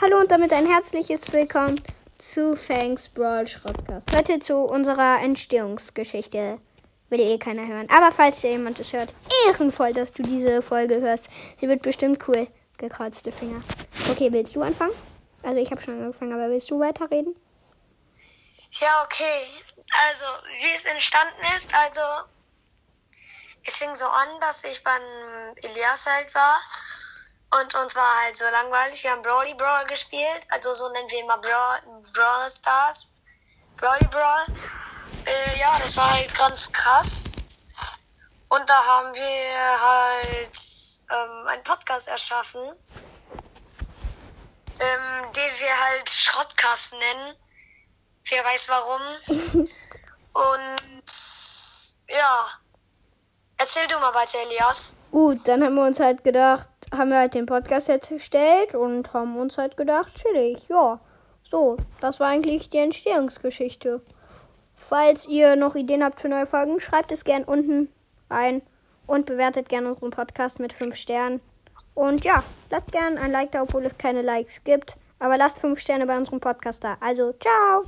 Hallo und damit ein herzliches Willkommen zu Fangs Brawl Schrottcast. Heute zu unserer Entstehungsgeschichte. Will eh keiner hören. Aber falls dir jemand das hört, ehrenvoll, dass du diese Folge hörst. Sie wird bestimmt cool. Gekreuzte Finger. Okay, willst du anfangen? Also ich habe schon angefangen, aber willst du weiterreden? Ja, okay. Also, wie es entstanden ist, also es fing so an, dass ich beim Elias halt war und uns war halt so langweilig. Wir haben Brawly Brawl gespielt, also so nennen wir immer Brawl, Brawl Stars. Brawly Brawl. Äh, ja, das war halt ganz krass. Und da haben wir halt ähm, einen Podcast erschaffen, ähm, den wir halt Schrottkast nennen. Wer weiß warum. Und erzähl du mal weiter, Elias. Gut, dann haben wir uns halt gedacht, haben wir halt den Podcast jetzt erstellt und haben uns halt gedacht, chillig, ja. So, das war eigentlich die Entstehungsgeschichte. Falls ihr noch Ideen habt für neue Folgen, schreibt es gern unten rein und bewertet gerne unseren Podcast mit 5 Sternen. Und ja, lasst gern ein Like da, obwohl es keine Likes gibt. Aber lasst 5 Sterne bei unserem Podcast da. Also, ciao!